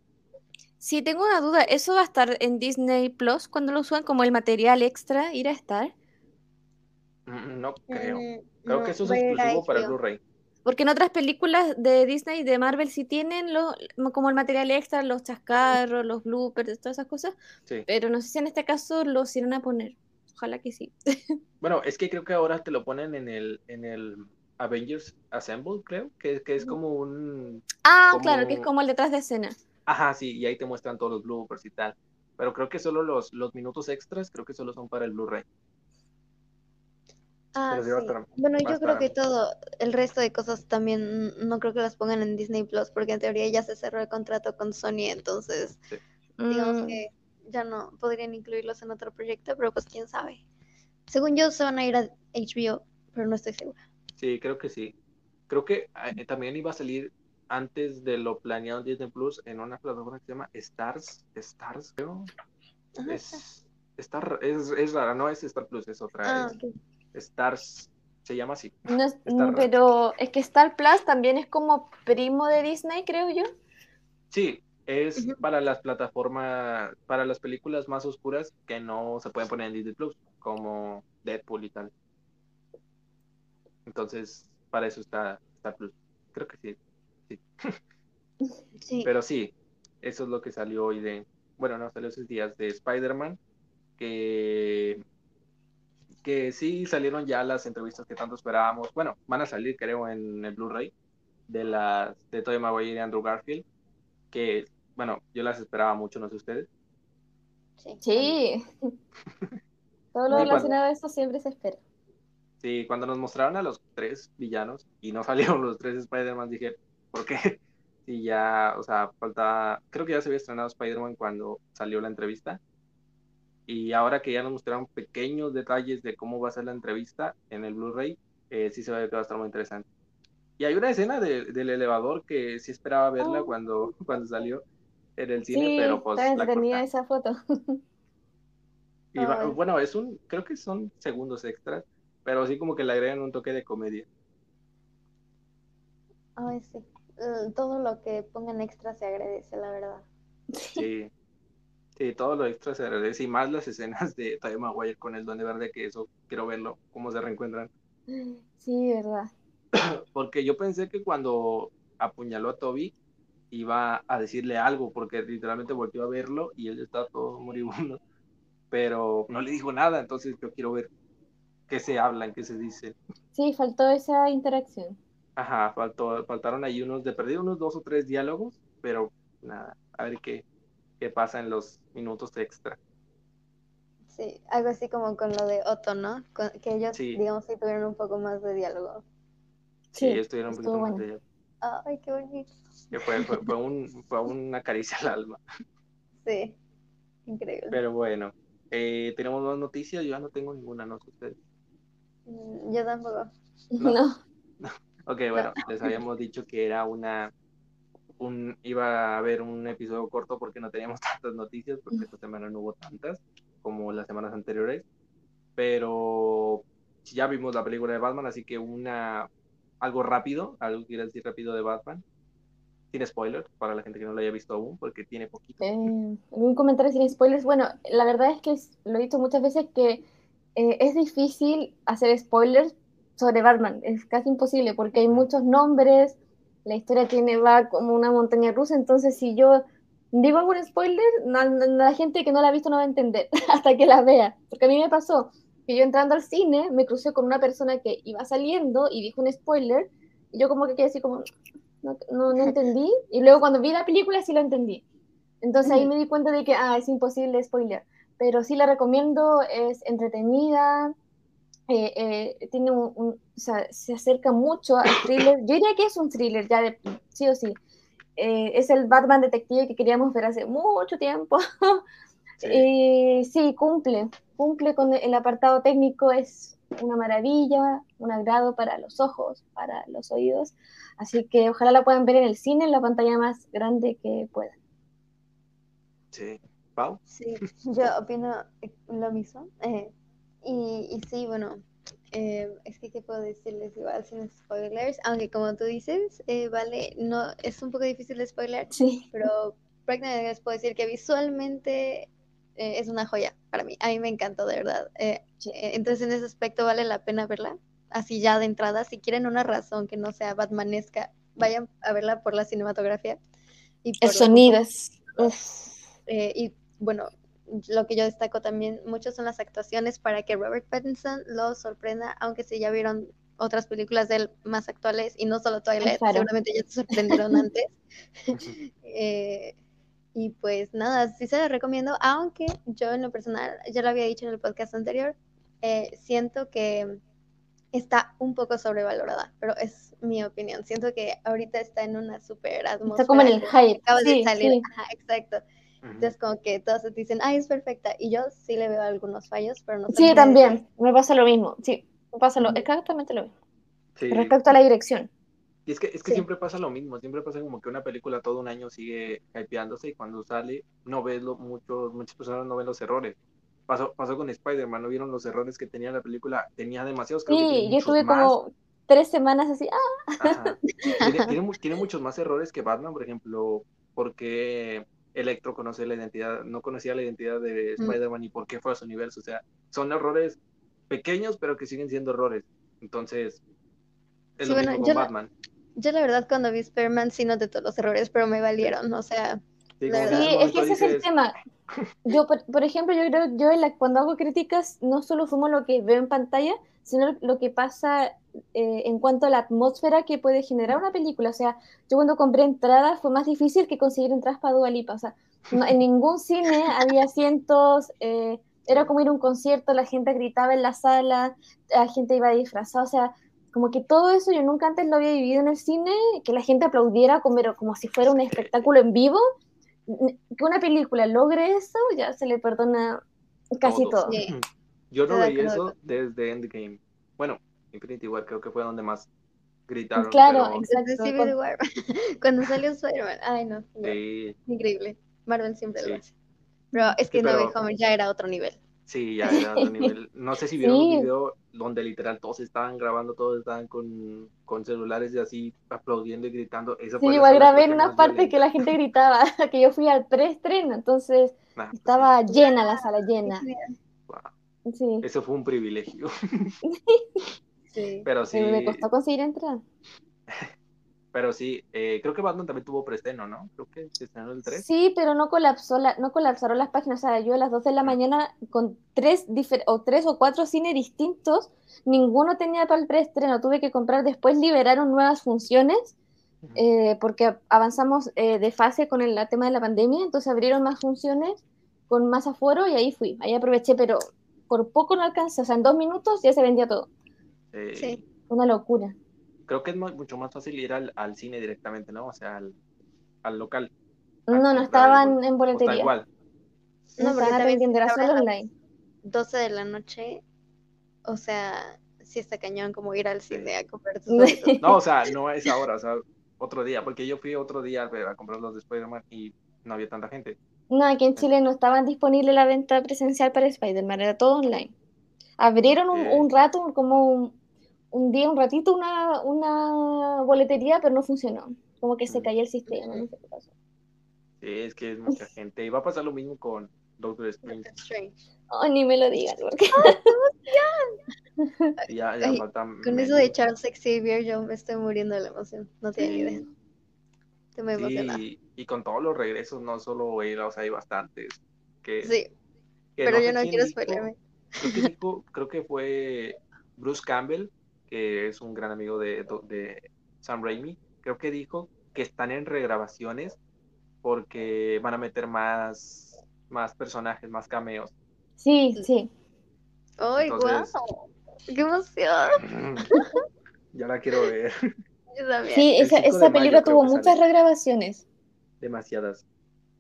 Sí, tengo una duda. ¿Eso va a estar en Disney Plus cuando lo suban como el material extra? ¿Ir a estar? Mm, no creo. Mm, creo que eso es exclusivo para Blu-ray. Porque en otras películas de Disney y de Marvel sí tienen lo, como el material extra, los chascarros, los bloopers, todas esas cosas. Pero no sé si en este caso lo irán a poner. Ojalá que sí. bueno, es que creo que ahora te lo ponen en el, en el Avengers Assemble, creo, que, que es como un... Ah, claro, que es como el detrás de escena. Ajá, sí, y ahí te muestran todos los bloopers y tal. Pero creo que solo los, los minutos extras, creo que solo son para el Blu-ray. Ah, sí. bueno, yo creo que todo, el resto de cosas también no creo que las pongan en Disney Plus, porque en teoría ya se cerró el contrato con Sony, entonces digamos mm. que ya no podrían incluirlos en otro proyecto, pero pues quién sabe. Según yo se van a ir a HBO, pero no estoy segura. Sí, creo que sí. Creo que eh, también iba a salir antes de lo planeado en Disney Plus en una plataforma que se llama Stars, Stars, creo. Es, Star, es, es, rara, no es Star Plus, es otra. Ah, Stars, se llama así. pero es que Star Plus también es como primo de Disney, creo yo. Sí, es para las plataformas, para las películas más oscuras que no se pueden poner en Disney Plus, como Deadpool y tal. Entonces, para eso está Star Plus. Creo que sí. Sí. Pero sí, eso es lo que salió hoy de, bueno, no, salió esos días de Spider-Man, que, que sí salieron ya las entrevistas que tanto esperábamos. Bueno, van a salir, creo, en el Blu-ray de las de Tobey Maguire y Andrew Garfield, que, bueno, yo las esperaba mucho, no sé ustedes. Sí. Todo lo relacionado a eso siempre se espera. Sí, cuando nos mostraron a los tres villanos y no salieron los tres Spider-Man, dije, ¿por qué? Y ya, o sea, faltaba, creo que ya se había estrenado Spider-Man cuando salió la entrevista. Y ahora que ya nos mostraron pequeños detalles de cómo va a ser la entrevista en el Blu-ray, eh, sí se ve que va a estar muy interesante. Y hay una escena del elevador que sí esperaba verla oh. cuando, cuando salió en el cine, pero pues... La tenía esa foto. Y bueno, es un, creo que son segundos extras, pero sí como que le agregan un toque de comedia. Ay, sí. Eh, todo lo que pongan extra se agradece, la verdad. Sí. Sí, todo lo extra se agradece y más las escenas de Tobey Maguire con el Duende Verde, que eso quiero verlo, cómo se reencuentran. Sí, verdad. Porque yo pensé que cuando apuñaló a Toby iba a decirle algo, porque literalmente volvió a verlo y él estaba todo moribundo, pero no le dijo nada, entonces yo quiero ver qué se hablan, qué se dice. Sí, faltó esa interacción. Ajá, faltó, faltaron ahí unos, de perdido unos dos o tres diálogos, pero nada, a ver qué, qué pasa en los minutos extra. Sí, algo así como con lo de Otto, ¿no? que ellos, digamos, sí tuvieron un poco más de diálogo. Sí, ellos tuvieron un poquito más de diálogo. Ay, qué bonito. fue, fue, un, fue una caricia al alma. Sí, increíble. Pero bueno, eh, tenemos más noticias, yo ya no tengo ninguna, no sé ustedes. Mm, yo tampoco. no. Ok, bueno, les habíamos dicho que era una, un, iba a haber un episodio corto porque no teníamos tantas noticias, porque esta semana no hubo tantas como las semanas anteriores, pero ya vimos la película de Batman, así que una, algo rápido, algo que quiero decir rápido de Batman, sin spoilers, para la gente que no lo haya visto aún, porque tiene poquito. Eh, un comentario sin spoilers, bueno, la verdad es que lo he dicho muchas veces que eh, es difícil hacer spoilers sobre Batman. Es casi imposible porque hay muchos nombres, la historia tiene va como una montaña rusa, entonces si yo digo algún spoiler, la, gente que no la ha visto no va a entender hasta que la vea. Porque a mí me pasó que yo entrando al cine me crucé con una persona que iba saliendo y dijo un spoiler y yo como que quedé así como, no, no, no entendí. Y luego cuando vi la película sí lo entendí. Entonces ahí me di cuenta de que, ah, es imposible spoiler. Pero sí la recomiendo, es entretenida, eh, eh, tiene un, se acerca mucho al thriller. Yo diría que es un thriller, ya de, sí o sí. Eh, es el Batman detective que queríamos ver hace mucho tiempo. Sí. sí, cumple, cumple con el apartado técnico, es una maravilla, un agrado para los ojos, para los oídos. Así que ojalá la puedan ver en el cine, en la pantalla más grande que puedan. Sí, Pau. Sí, yo opino lo mismo. Y, y sí, bueno, eh, es que qué puedo decirles igual sin spoilers, aunque como tú dices, eh, vale, no es un poco difícil de spoiler, sí. pero prácticamente les puedo decir que visualmente eh, es una joya para mí, a mí me encantó de verdad. entonces en ese aspecto vale la pena verla, así ya de entrada, si quieren una razón que no sea batmanesca, vayan a verla por la cinematografía. Y por El sonido. y bueno, lo que yo destaco también mucho son las actuaciones para que Robert Pattinson lo sorprenda, aunque si ya vieron otras películas de él más actuales y no solo Twilight, seguramente ya se sorprendieron antes. Eh, y pues nada, sí se lo recomiendo, aunque yo en lo personal, ya lo había dicho en el podcast anterior, eh, siento que está un poco sobrevalorada, pero es mi opinión. Siento que ahorita está en una super atmósfera. Está como en el hype. Acaba sí, de salir. sí. Ajá, exacto. Entonces, como que todos te dicen, ay, es perfecta. Y yo sí le veo algunos fallos, pero no sé Sí, también. Me pasa lo mismo. Sí, me pasa lo, exactamente lo mismo. Sí. Respecto a la dirección. Y es que, es que Sí. siempre pasa lo mismo, siempre pasa como que una película todo un año sigue hypeándose y cuando sale no ves lo, muchos, muchas personas no ven los errores. Pasó, pasó con Spider-Man, no vieron los errores que tenía la película, tenía demasiados, creo que tiene Sí, yo estuve más. como tres semanas así. Ah. Tiene, tiene tiene muchos más errores que Batman, por ejemplo, porque Electro conoce la identidad, no conocía la identidad de Mm. Spider-Man y por qué fue a su universo. O sea, son errores pequeños, pero que siguen siendo errores. Entonces, es Sí, lo bueno, mismo yo con la- Batman. Yo la verdad cuando vi Spider-Man sí noté todos los errores, pero me valieron, o sea, Sí, la verdad. es que ese es el tema. Yo, por, por ejemplo, yo creo, yo la- cuando hago críticas no solo sumo lo que veo en pantalla, sino lo que pasa eh, en cuanto a la atmósfera que puede generar una película. O sea, yo cuando compré entradas fue más difícil que conseguir entradas para Dua Lipa. O sea, no- en ningún cine había asientos, eh, era como ir a un concierto, la gente gritaba en la sala, la gente iba disfrazada, o sea, como que todo eso yo nunca antes lo había vivido en el cine, que la gente aplaudiera como, como si fuera un espectáculo en vivo que una película logre eso, ya se le perdona casi Todo. todo. Sí. Yo no veía eso desde Endgame. Bueno, Infinity War creo que fue donde más gritaron. Claro, pero, exacto. Civil War, cuando salió Spider-Man, ay no, no, sí, increíble, Marvel siempre lo Sí. hace. Pero es Sí, que No pero- Way Home ya era otro nivel. sí, ya era otro nivel. No sé si vieron Sí. un video donde literal todos estaban grabando, todos estaban con, con celulares y así aplaudiendo y gritando. Esa Sí, igual grabé en que una parte que violenta. la gente gritaba, que yo fui al preestreno, entonces Nah, pues estaba llena la sala, llena. Sí, Eso fue un privilegio. Sí. Pero Sí, me costó conseguir entrar. pero sí, eh, creo que Batman también tuvo preestreno, ¿no? Creo que se estrenó el 3. Sí, pero no colapsó la, no colapsaron las páginas. O sea, yo a las 12 de la mañana con tres, o tres o cuatro cines distintos, ninguno tenía para el preestreno. Tuve que comprar, después liberaron nuevas funciones eh, porque avanzamos eh, de fase con el, tema de la pandemia, entonces abrieron más funciones con más aforo y ahí fui. Ahí aproveché, pero por poco no alcancé. O sea, en dos minutos ya se vendía todo. Eh, Sí. Una locura. Creo que es mu- mucho más fácil ir al, al cine directamente, ¿no? O sea, al, al local. No, no estaban en boletería. igual. No, porque estaban ahora solo online. 12 de la noche, o sea, sí está cañón como ir al cine a comprar tus. No, o sea, no es ahora, o sea, otro día, porque yo fui otro día a, ver- a comprar los de Spider-Man y no había tanta gente. No, aquí en Chile no estaban disponible la venta presencial para Spider-Man, era todo online. Abrieron un, un rato, como un, un día, un ratito, una, una boletería, pero no funcionó. Como que se Mm. caía el sistema, no sé qué pasó. Sí, es que es mucha gente. Y va a pasar lo mismo con Doctor Strange. Strange. Oh, ni me lo digan, porque ya, ya Ay, falta Con eso de Charles Xavier yo me estoy muriendo de la emoción. No tienen ni idea. Sí, y con todos los regresos, no solo él, o sea, hay bastantes. Que, Sí, que pero yo no quiero spoilerme. Creo que, dijo- creo que fue Bruce Campbell, que es un gran amigo de, de Sam Raimi. Creo que dijo que están en regrabaciones porque van a meter más, más personajes, más cameos. sí, sí. ¡Ay, Entonces- guau! ¡Qué emoción! ya la quiero ver. Yo también. Sí, El esa, 5 de esa película tuvo que muchas sale. regrabaciones. Demasiadas.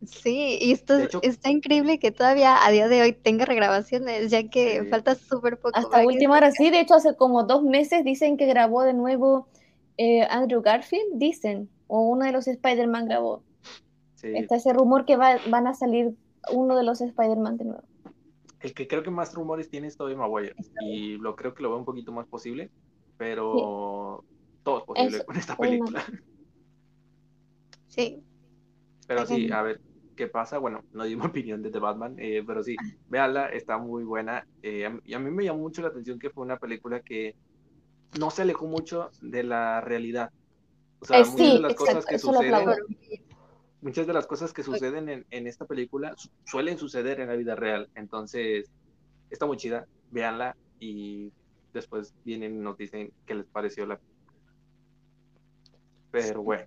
Sí, y esto hecho- está increíble que todavía a día de hoy tenga regrabaciones, ya que Sí. falta súper poco. Hasta última hora, sí. De hecho, hace como dos meses dicen que grabó de nuevo eh, Andrew Garfield, dicen, o uno de los Spider-Man grabó. Sí. Está ese rumor que va- van a salir uno de los Spider-Man de nuevo. El que creo que más rumores tiene es Tobey Maguire. Y lo creo que lo veo un poquito más posible. Pero todo es posible con esta película. Sí, Pero sí, a ver, ¿qué pasa? Bueno, no di mi opinión de The Batman, eh, pero sí, véanla, está muy buena. eh, y a mí me llamó mucho la atención que fue una película que no se alejó mucho de la realidad. O sea, Eh, muchas sí, de las cosas que suceden, muchas de las cosas que suceden en, en esta película su- suelen suceder en la vida real. Entonces, está muy chida, véanla y después vienen y nos dicen qué les pareció la Pero bueno,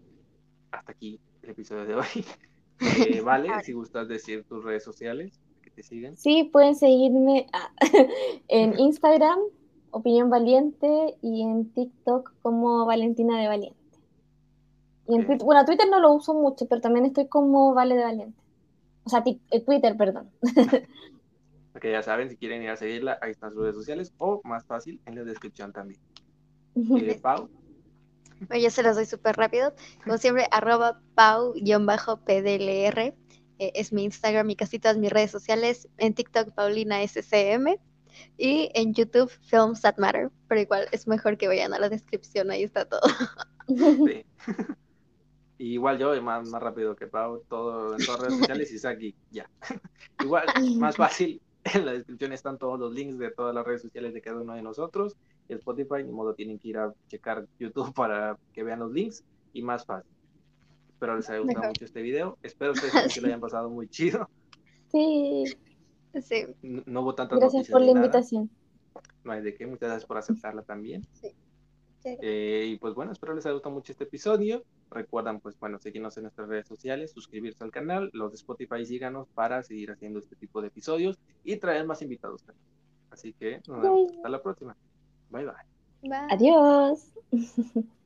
hasta aquí el episodio de hoy. Eh, vale, si gustas decir tus redes sociales, que te sigan. Sí, pueden seguirme ah, en Instagram Opinión Valiente y en TikTok como Valentina de Valiente. Y en Twitter, bueno, Twitter no lo uso mucho, pero también estoy como Vale de Valiente. O sea, eh, Twitter, perdón. Porque ya saben, si quieren ir a seguirla, ahí están sus redes sociales o más fácil en la descripción también. Eh, Pau. Bueno, yo se los doy súper rápido. Como siempre, arroba pau-pdlr. Eh, es mi Instagram y casi todas mis redes sociales. En TikTok, Paulina SCM. Y en YouTube, Films That Matter. Pero igual es mejor que vayan a la descripción, ahí está todo. Sí. igual yo, más, más rápido que Pau, todo en todas las redes sociales y aquí, ya. igual, más fácil, en la descripción están todos los links de todas las redes sociales de cada uno de nosotros. Spotify, ni modo, tienen que ir a checar YouTube para que vean los links y más fácil. Espero les haya gustado mucho este video. Espero que, lo hayan pasado muy chido. Sí. sí. No, hubo tantas Gracias por la invitación. No hay de qué, muchas gracias por aceptarla también. Sí. Eh, y pues bueno, espero les haya gustado mucho este episodio. Recuerdan, pues bueno, seguirnos en nuestras redes sociales, suscribirse al canal, los de Spotify síganos para seguir haciendo este tipo de episodios y traer más invitados también. Así que nos vemos hasta la próxima. Bye bye. Adiós.